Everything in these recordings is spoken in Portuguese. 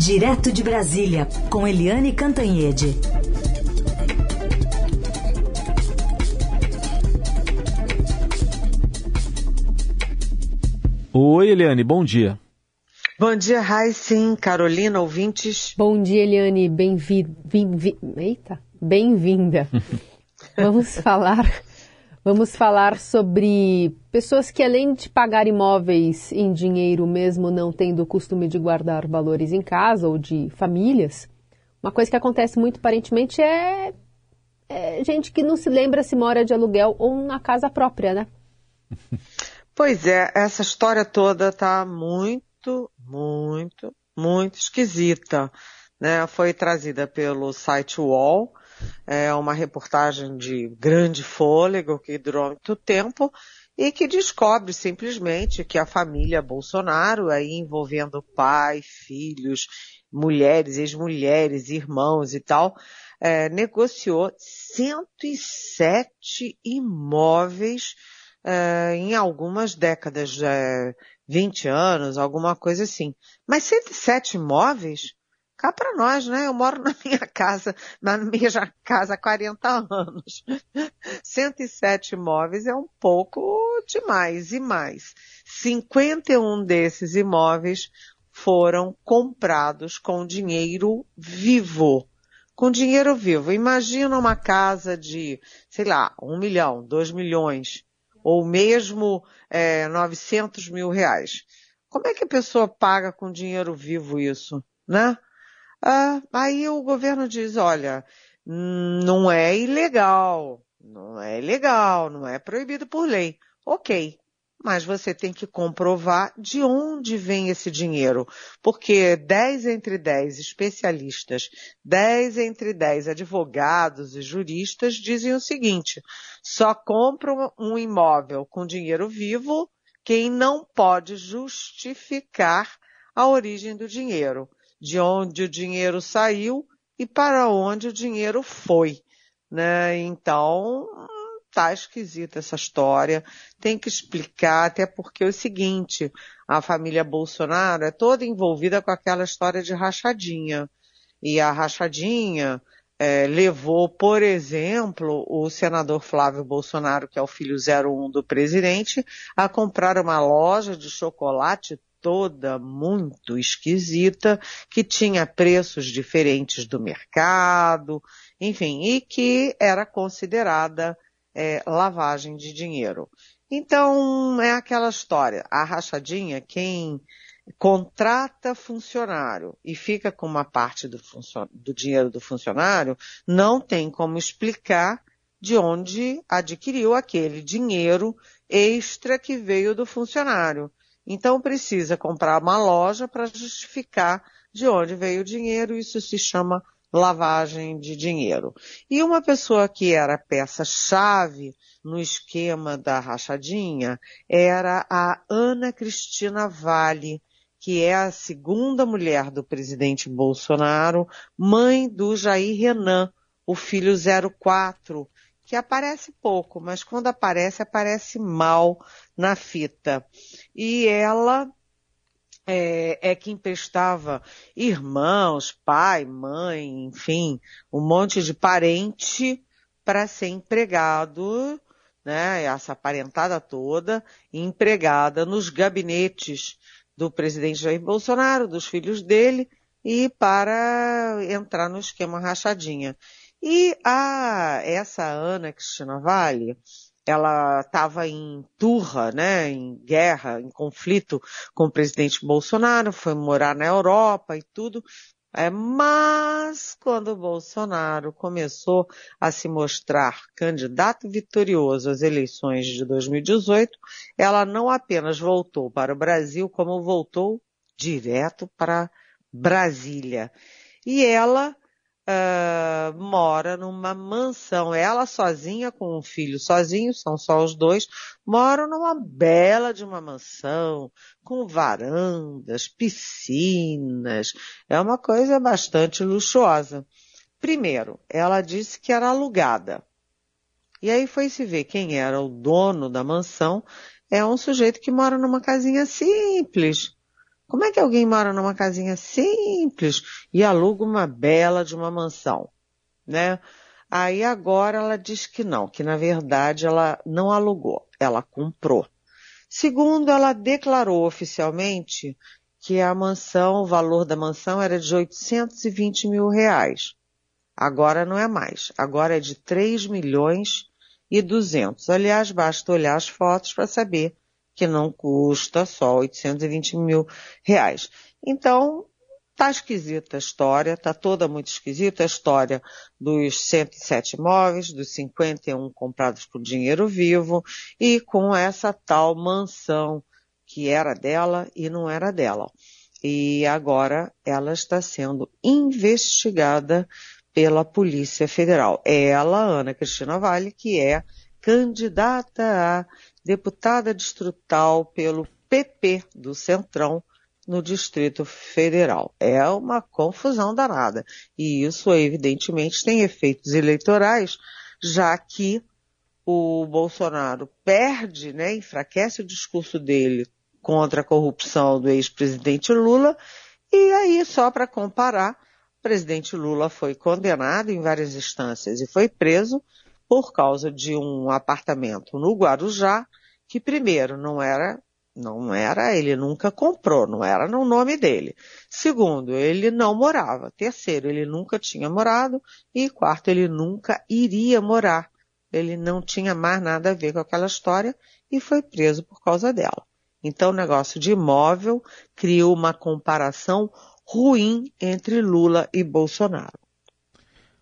Direto de Brasília, com Eliane Cantanhede. Oi, Eliane, bom dia. Bom dia, sim, Carolina, ouvintes. Bom dia, Eliane, bem-vinda. Bem Eita, bem-vinda. Vamos falar Vamos falar sobre pessoas que, além de pagar imóveis em dinheiro, mesmo não tendo o costume de guardar valores em casa ou de famílias, uma coisa que acontece muito aparentemente é, é gente que não se lembra se mora de aluguel ou na casa própria, né? Pois é, essa história toda tá muito, muito, muito esquisita. Né? Foi trazida pelo site Wall é uma reportagem de grande fôlego que durou muito tempo e que descobre simplesmente que a família Bolsonaro, aí envolvendo pai, filhos, mulheres, ex-mulheres, irmãos e tal, é, negociou 107 imóveis é, em algumas décadas, é, 20 anos, alguma coisa assim. Mas 107 imóveis? Cá para nós, né? Eu moro na minha casa, na minha casa há 40 anos. 107 imóveis é um pouco demais e mais. 51 desses imóveis foram comprados com dinheiro vivo. Com dinheiro vivo. Imagina uma casa de, sei lá, um milhão, dois milhões, ou mesmo é, 900 mil reais. Como é que a pessoa paga com dinheiro vivo isso, né? Ah, aí o governo diz, olha, não é ilegal, não é ilegal, não é proibido por lei. Ok, mas você tem que comprovar de onde vem esse dinheiro. Porque 10 entre 10 especialistas, 10 entre 10 advogados e juristas dizem o seguinte, só compra um imóvel com dinheiro vivo quem não pode justificar a origem do dinheiro de onde o dinheiro saiu e para onde o dinheiro foi, né? Então, tá esquisita essa história, tem que explicar, até porque é o seguinte, a família Bolsonaro é toda envolvida com aquela história de rachadinha. E a rachadinha é, levou, por exemplo, o senador Flávio Bolsonaro, que é o filho 01 do presidente, a comprar uma loja de chocolate toda muito esquisita, que tinha preços diferentes do mercado, enfim, e que era considerada é, lavagem de dinheiro. Então, é aquela história. A rachadinha, quem contrata funcionário e fica com uma parte do, do dinheiro do funcionário, não tem como explicar de onde adquiriu aquele dinheiro extra que veio do funcionário. Então precisa comprar uma loja para justificar de onde veio o dinheiro. Isso se chama lavagem de dinheiro. E uma pessoa que era peça-chave no esquema da rachadinha era a Ana Cristina Vale, que é a segunda mulher do presidente Bolsonaro, mãe do Jair Renan, o filho 04, que aparece pouco, mas quando aparece, aparece mal na fita. E ela é, é que irmãos, pai, mãe, enfim, um monte de parente para ser empregado, né, essa parentada toda, empregada nos gabinetes do presidente Jair Bolsonaro, dos filhos dele, e para entrar no esquema rachadinha. E a, essa Ana Cristina Vale, ela estava em turra, né, em guerra, em conflito com o presidente Bolsonaro, foi morar na Europa e tudo. É, mas quando o Bolsonaro começou a se mostrar candidato vitorioso às eleições de 2018, ela não apenas voltou para o Brasil, como voltou direto para Brasília. E ela uh, mora numa mansão, ela sozinha com um filho sozinho, são só os dois, moram numa bela de uma mansão, com varandas, piscinas, é uma coisa bastante luxuosa. Primeiro, ela disse que era alugada. E aí foi se ver quem era o dono da mansão, é um sujeito que mora numa casinha simples, Como é que alguém mora numa casinha simples e aluga uma bela de uma mansão, né? Aí agora ela diz que não, que na verdade ela não alugou, ela comprou. Segundo, ela declarou oficialmente que a mansão, o valor da mansão era de 820 mil reais. Agora não é mais. Agora é de 3 milhões e 200. Aliás, basta olhar as fotos para saber que não custa só 820 mil reais. Então, tá esquisita a história, tá toda muito esquisita a história dos 107 imóveis, dos 51 comprados com dinheiro vivo e com essa tal mansão que era dela e não era dela. E agora ela está sendo investigada pela Polícia Federal. Ela, Ana Cristina Vale, que é candidata a deputada distrital pelo PP do Centrão no Distrito Federal. É uma confusão danada. E isso, evidentemente, tem efeitos eleitorais, já que o Bolsonaro perde, né, enfraquece o discurso dele contra a corrupção do ex-presidente Lula, e aí, só para comparar, o presidente Lula foi condenado em várias instâncias e foi preso por causa de um apartamento no Guarujá, que primeiro não era, não era, ele nunca comprou, não era no nome dele. Segundo, ele não morava. Terceiro, ele nunca tinha morado. E quarto, ele nunca iria morar. Ele não tinha mais nada a ver com aquela história e foi preso por causa dela. Então, o negócio de imóvel criou uma comparação ruim entre Lula e Bolsonaro.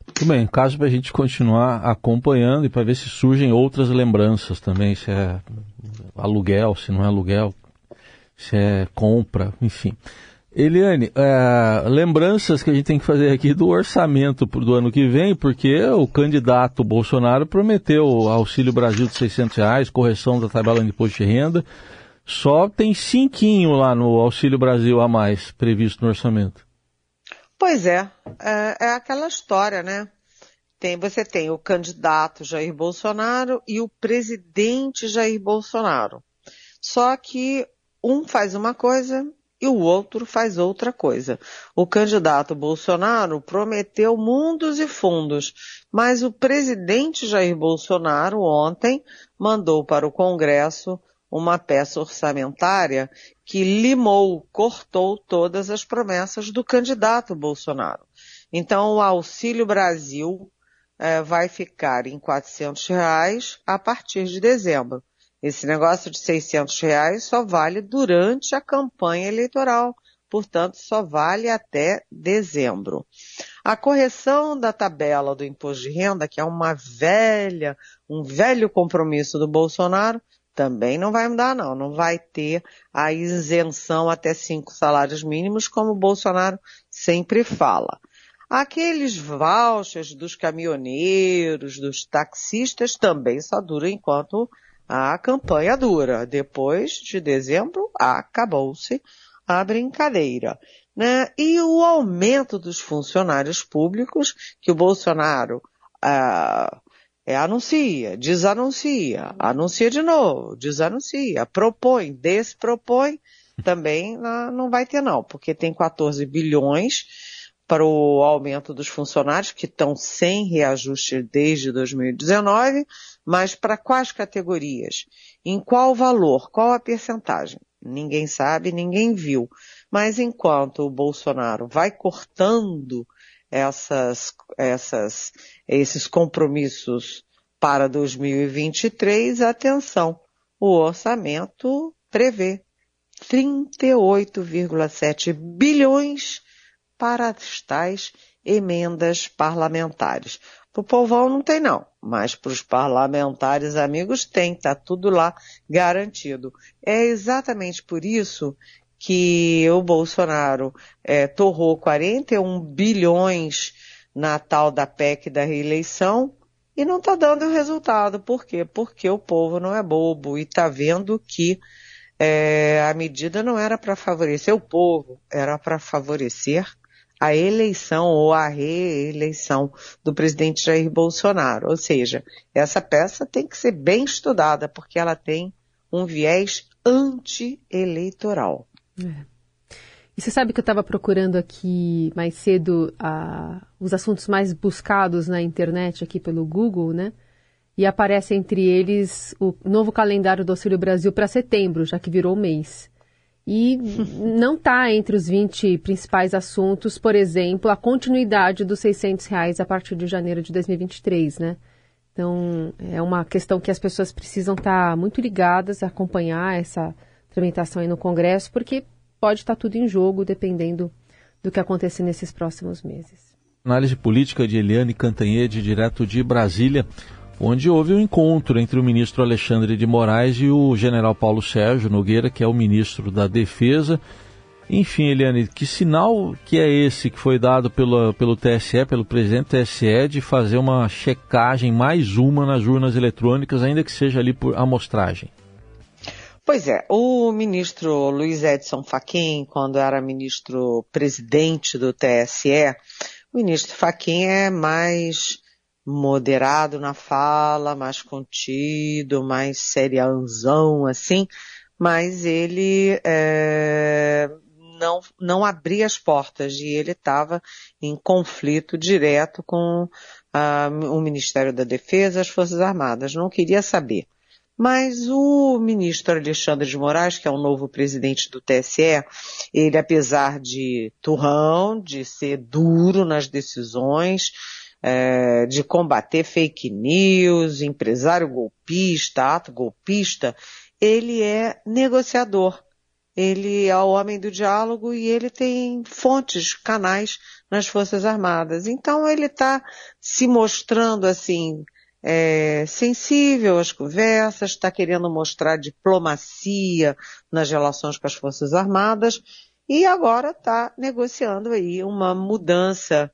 Muito bem, caso para a gente continuar acompanhando e para ver se surgem outras lembranças também, se é aluguel, se não é aluguel, se é compra, enfim. Eliane, é, lembranças que a gente tem que fazer aqui do orçamento do ano que vem, porque o candidato Bolsonaro prometeu auxílio Brasil de 600 reais, correção da tabela de imposto de renda, só tem cinquinho lá no Auxílio Brasil a mais previsto no orçamento. Pois é, é, é aquela história, né? Tem, você tem o candidato Jair Bolsonaro e o presidente Jair Bolsonaro. Só que um faz uma coisa e o outro faz outra coisa. O candidato Bolsonaro prometeu mundos e fundos, mas o presidente Jair Bolsonaro ontem mandou para o Congresso uma peça orçamentária que limou, cortou todas as promessas do candidato Bolsonaro. Então, o Auxílio Brasil é, vai ficar em 400 reais a partir de dezembro. Esse negócio de 600 reais só vale durante a campanha eleitoral, portanto, só vale até dezembro. A correção da tabela do imposto de renda, que é uma velha, um velho compromisso do Bolsonaro, também não vai mudar, não. Não vai ter a isenção até cinco salários mínimos, como o Bolsonaro sempre fala. Aqueles vouchers dos caminhoneiros, dos taxistas, também só duram enquanto a campanha dura. Depois de dezembro, acabou-se a brincadeira. Né? E o aumento dos funcionários públicos, que o Bolsonaro ah, é, anuncia, desanuncia, anuncia de novo, desanuncia, propõe, despropõe, também não vai ter não, porque tem 14 bilhões para o aumento dos funcionários, que estão sem reajuste desde 2019, mas para quais categorias? Em qual valor? Qual a percentagem? Ninguém sabe, ninguém viu. Mas enquanto o Bolsonaro vai cortando essas, essas, esses compromissos para 2023, atenção, o orçamento prevê 38,7 bilhões para as tais emendas parlamentares. Para o povão não tem não, mas para os parlamentares amigos tem, está tudo lá garantido. É exatamente por isso que o Bolsonaro é, torrou 41 bilhões na tal da PEC da reeleição e não está dando resultado. Por quê? Porque o povo não é bobo e está vendo que é, a medida não era para favorecer o povo, era para favorecer a eleição ou a reeleição do presidente Jair Bolsonaro. Ou seja, essa peça tem que ser bem estudada, porque ela tem um viés anti-eleitoral. É. E você sabe que eu estava procurando aqui mais cedo uh, os assuntos mais buscados na internet aqui pelo Google, né? E aparece entre eles o novo calendário do Auxílio Brasil para setembro, já que virou mês. E não está entre os 20 principais assuntos, por exemplo, a continuidade dos 600 reais a partir de janeiro de 2023, né? Então, é uma questão que as pessoas precisam estar tá muito ligadas, acompanhar essa tramitação aí no Congresso, porque pode estar tudo em jogo dependendo do que acontecer nesses próximos meses. Análise política de Eliane Cantanhede, direto de Brasília, onde houve um encontro entre o ministro Alexandre de Moraes e o general Paulo Sérgio Nogueira, que é o ministro da Defesa. Enfim, Eliane, que sinal que é esse que foi dado pelo, pelo TSE, pelo presidente do TSE, de fazer uma checagem, mais uma, nas urnas eletrônicas, ainda que seja ali por amostragem? Pois é, o ministro Luiz Edson Fachin, quando era ministro presidente do TSE, o ministro Fachin é mais moderado na fala, mais contido, mais serianzão, assim, mas ele é, não, não abria as portas e ele estava em conflito direto com a, o Ministério da Defesa, as Forças Armadas, não queria saber. Mas o ministro Alexandre de Moraes, que é o novo presidente do TSE, ele, apesar de turrão, de ser duro nas decisões, é, de combater fake news, empresário golpista, ato golpista, ele é negociador. Ele é o homem do diálogo e ele tem fontes, canais nas Forças Armadas. Então ele está se mostrando assim, é, sensível às conversas, está querendo mostrar diplomacia nas relações com as Forças Armadas e agora está negociando aí uma mudança.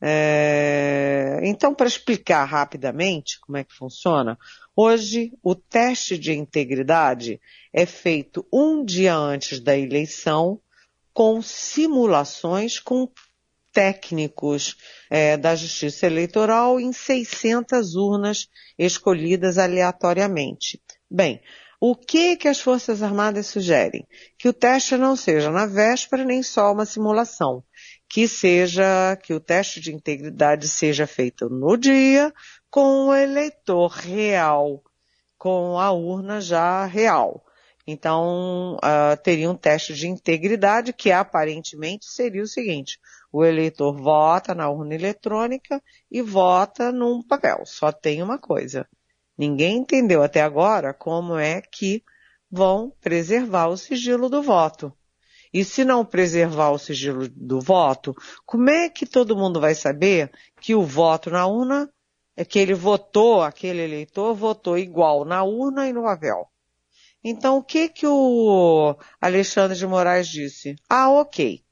É, então, para explicar rapidamente como é que funciona, hoje o teste de integridade é feito um dia antes da eleição com simulações com técnicos é, da Justiça Eleitoral em 600 urnas escolhidas aleatoriamente. Bem, o que que as Forças Armadas sugerem? Que o teste não seja na véspera nem só uma simulação, que seja que o teste de integridade seja feito no dia com o eleitor real, com a urna já real. Então, uh, teria um teste de integridade que aparentemente seria o seguinte: o eleitor vota na urna eletrônica e vota num papel. Só tem uma coisa. Ninguém entendeu até agora como é que vão preservar o sigilo do voto. E se não preservar o sigilo do voto, como é que todo mundo vai saber que o voto na urna é que ele votou, aquele eleitor votou igual na urna e no papel? Então, o que que o Alexandre de Moraes disse? Ah, ok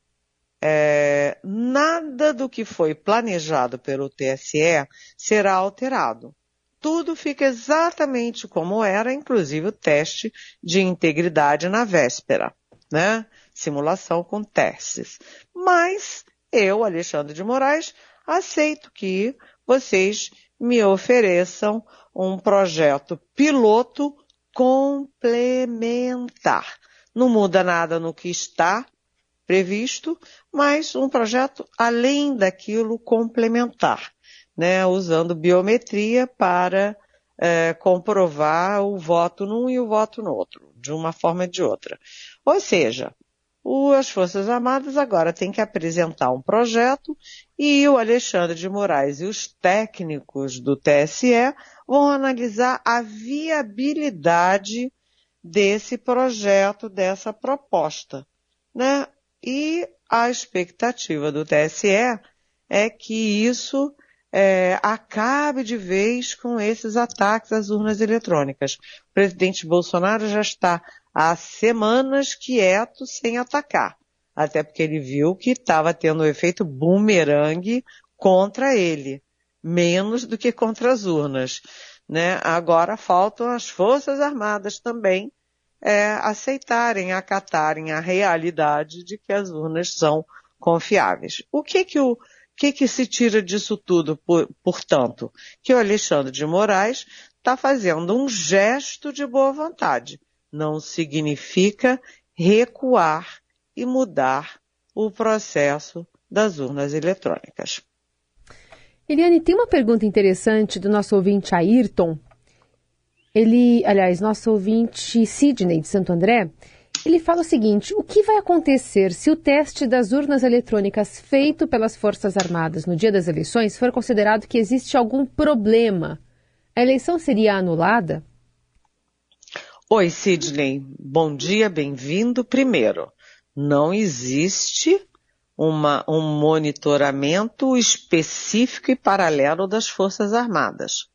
é, nada do que foi planejado pelo TSE será alterado. Tudo fica exatamente como era, inclusive o teste de integridade na véspera, né? Simulação com testes. Mas eu, Alexandre de Moraes, aceito que vocês me ofereçam um projeto piloto complementar. Não muda nada no que está previsto, mas um projeto além daquilo complementar, né, usando biometria para é, comprovar o voto num e o voto no outro, de uma forma ou de outra. Ou seja, o, as Forças Armadas agora têm que apresentar um projeto e o Alexandre de Moraes e os técnicos do TSE vão analisar a viabilidade desse projeto, dessa proposta. Né? E a expectativa do TSE é que isso é, acabe de vez com esses ataques às urnas eletrônicas. O presidente Bolsonaro já está há semanas quieto sem atacar, até porque ele viu que estava tendo um efeito bumerangue contra ele, menos do que contra as urnas. Né? Agora faltam as Forças Armadas também é, aceitarem, acatarem a realidade de que as urnas são confiáveis. O que que o que, que se tira disso tudo, por, portanto? Que o Alexandre de Moraes está fazendo um gesto de boa vontade. Não significa recuar e mudar o processo das urnas eletrônicas. Eliane, tem uma pergunta interessante do nosso ouvinte Ayrton. Ele, aliás, nosso ouvinte Sidney de Santo André, ele fala o seguinte: o que vai acontecer se o teste das urnas eletrônicas feito pelas Forças Armadas no dia das eleições for considerado que existe algum problema? A eleição seria anulada? Oi, Sidney. Bom dia, bem-vindo. Primeiro, não existe uma, um monitoramento específico e paralelo das Forças Armadas.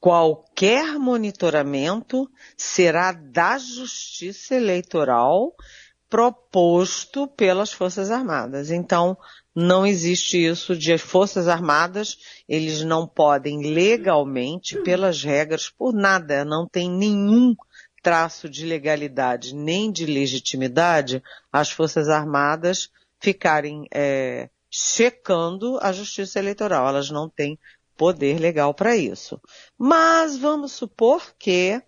Qualquer monitoramento será da Justiça Eleitoral proposto pelas Forças Armadas. Então, não existe isso de Forças Armadas, eles não podem legalmente, pelas regras, por nada, não tem nenhum traço de legalidade nem de legitimidade as Forças Armadas ficarem é, checando a Justiça Eleitoral. Elas não têm poder legal para isso. Mas vamos supor que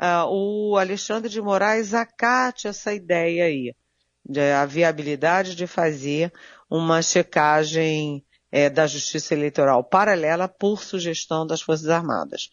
uh, o Alexandre de Moraes acate essa ideia aí, a viabilidade de fazer uma checagem é, da Justiça Eleitoral paralela por sugestão das Forças Armadas.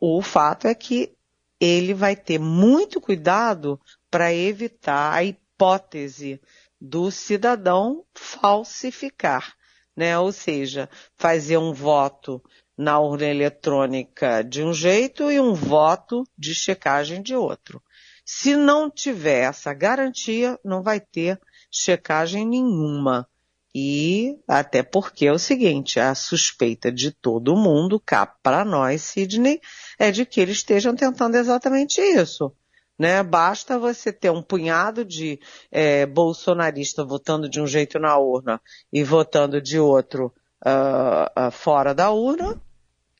O fato é que ele vai ter muito cuidado para evitar a hipótese do cidadão falsificar, né? Ou seja, fazer um voto na urna eletrônica de um jeito e um voto de checagem de outro. Se não tiver essa garantia, não vai ter checagem nenhuma. E até porque é o seguinte, a suspeita de todo mundo, cá para nós, Sidney, é de que eles estejam tentando exatamente isso. Né? Basta você ter um punhado de é, bolsonarista votando de um jeito na urna e votando de outro uh, uh, fora da urna,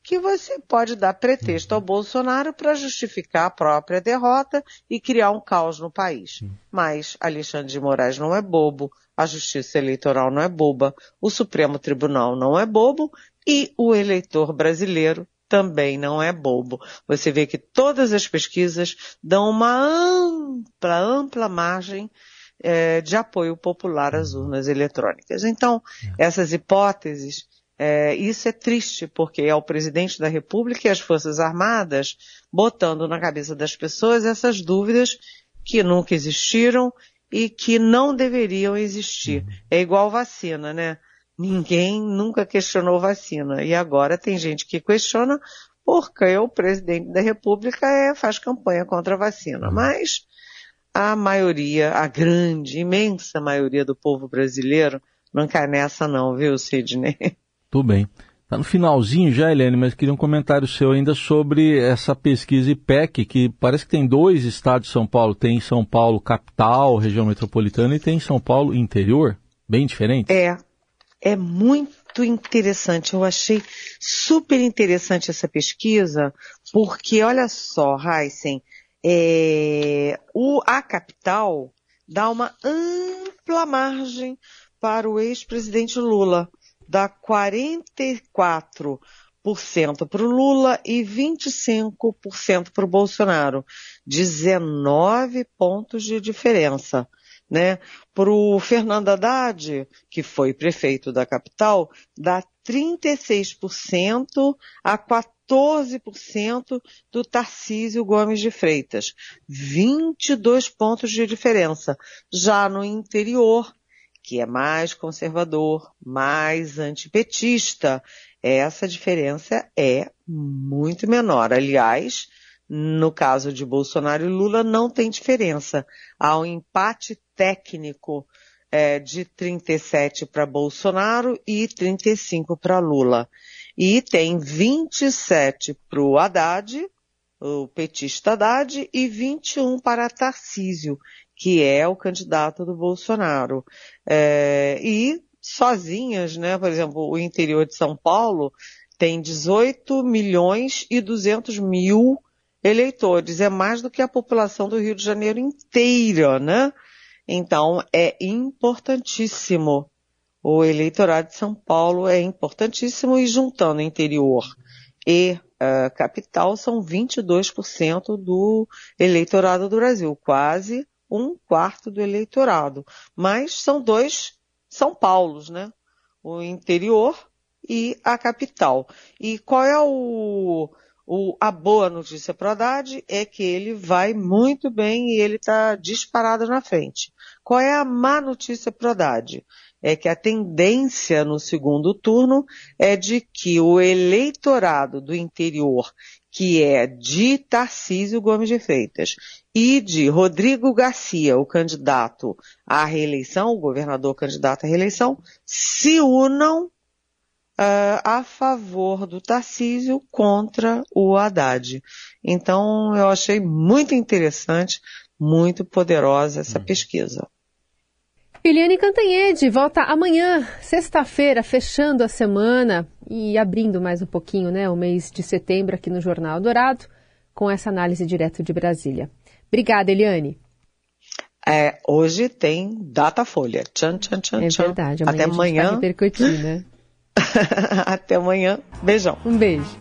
que você pode dar pretexto ao Bolsonaro para justificar a própria derrota e criar um caos no país. Mas Alexandre de Moraes não é bobo, a Justiça Eleitoral não é boba, o Supremo Tribunal não é bobo e o eleitor brasileiro também não é bobo. Você vê que todas as pesquisas dão uma ampla, ampla margem é, de apoio popular às urnas eletrônicas. Então, é. essas hipóteses, é, isso é triste, porque é o presidente da República e as Forças Armadas botando na cabeça das pessoas essas dúvidas que nunca existiram e que não deveriam existir. Uhum. É igual vacina, né? Ninguém nunca questionou vacina. E agora tem gente que questiona porque o presidente da República é, faz campanha contra a vacina. Mas a maioria, a grande, imensa maioria do povo brasileiro não cai nessa não, viu, Sidney? Tudo bem. Está no finalzinho já, Helene, mas queria um comentário seu ainda sobre essa pesquisa IPEC, que parece que tem dois estados de São Paulo. Tem São Paulo capital, região metropolitana, e tem São Paulo interior, bem diferente. É, é muito interessante. Eu achei super interessante essa pesquisa, porque olha só, Heisen, é, o, a capital dá uma ampla margem para o ex-presidente Lula. Dá 44% para o Lula e 25% para o Bolsonaro. 19 pontos de diferença né? Para o Fernando Haddad, que foi prefeito da capital, dá 36% a 14% do Tarcísio Gomes de Freitas. 22 pontos de diferença. Já no interior, que é mais conservador, mais antipetista, essa diferença é muito menor. Aliás, no caso de Bolsonaro e Lula, não tem diferença. Há um empate técnico é, de 37 para Bolsonaro e 35 para Lula. E tem 27 para o Haddad, o petista Haddad, e 21 para Tarcísio, que é o candidato do Bolsonaro. É, e sozinhas, né, por exemplo, o interior de São Paulo tem 18 milhões e 200 mil eleitores. É mais do que a população do Rio de Janeiro inteira, né? Então, é importantíssimo. O eleitorado de São Paulo é importantíssimo e juntando interior e uh, capital são 22% do eleitorado do Brasil, quase um quarto do eleitorado. Mas são dois São Paulos, né? O interior e a capital. E qual é o, o, a boa notícia para o Haddad? É que ele vai muito bem e ele está disparado na frente. Qual é a má notícia para o Haddad? É que a tendência no segundo turno é de que o eleitorado do interior que é de Tarcísio Gomes de Freitas e de Rodrigo Garcia, o candidato à reeleição, o governador candidato à reeleição, se unam uh, a favor do Tarcísio contra o Haddad. Então, eu achei muito interessante, muito poderosa essa hum. pesquisa. Eliane Cantanhede volta amanhã, sexta-feira, fechando a semana e abrindo mais um pouquinho, né, o mês de setembro aqui no Jornal Dourado, com essa análise direto de Brasília. Obrigada, Eliane. É, hoje tem data folha. Tchan, tchan, tchan, é tchan. verdade. Amanhã Até amanhã. Vai repercutir, né? Até amanhã. Beijão. Um beijo.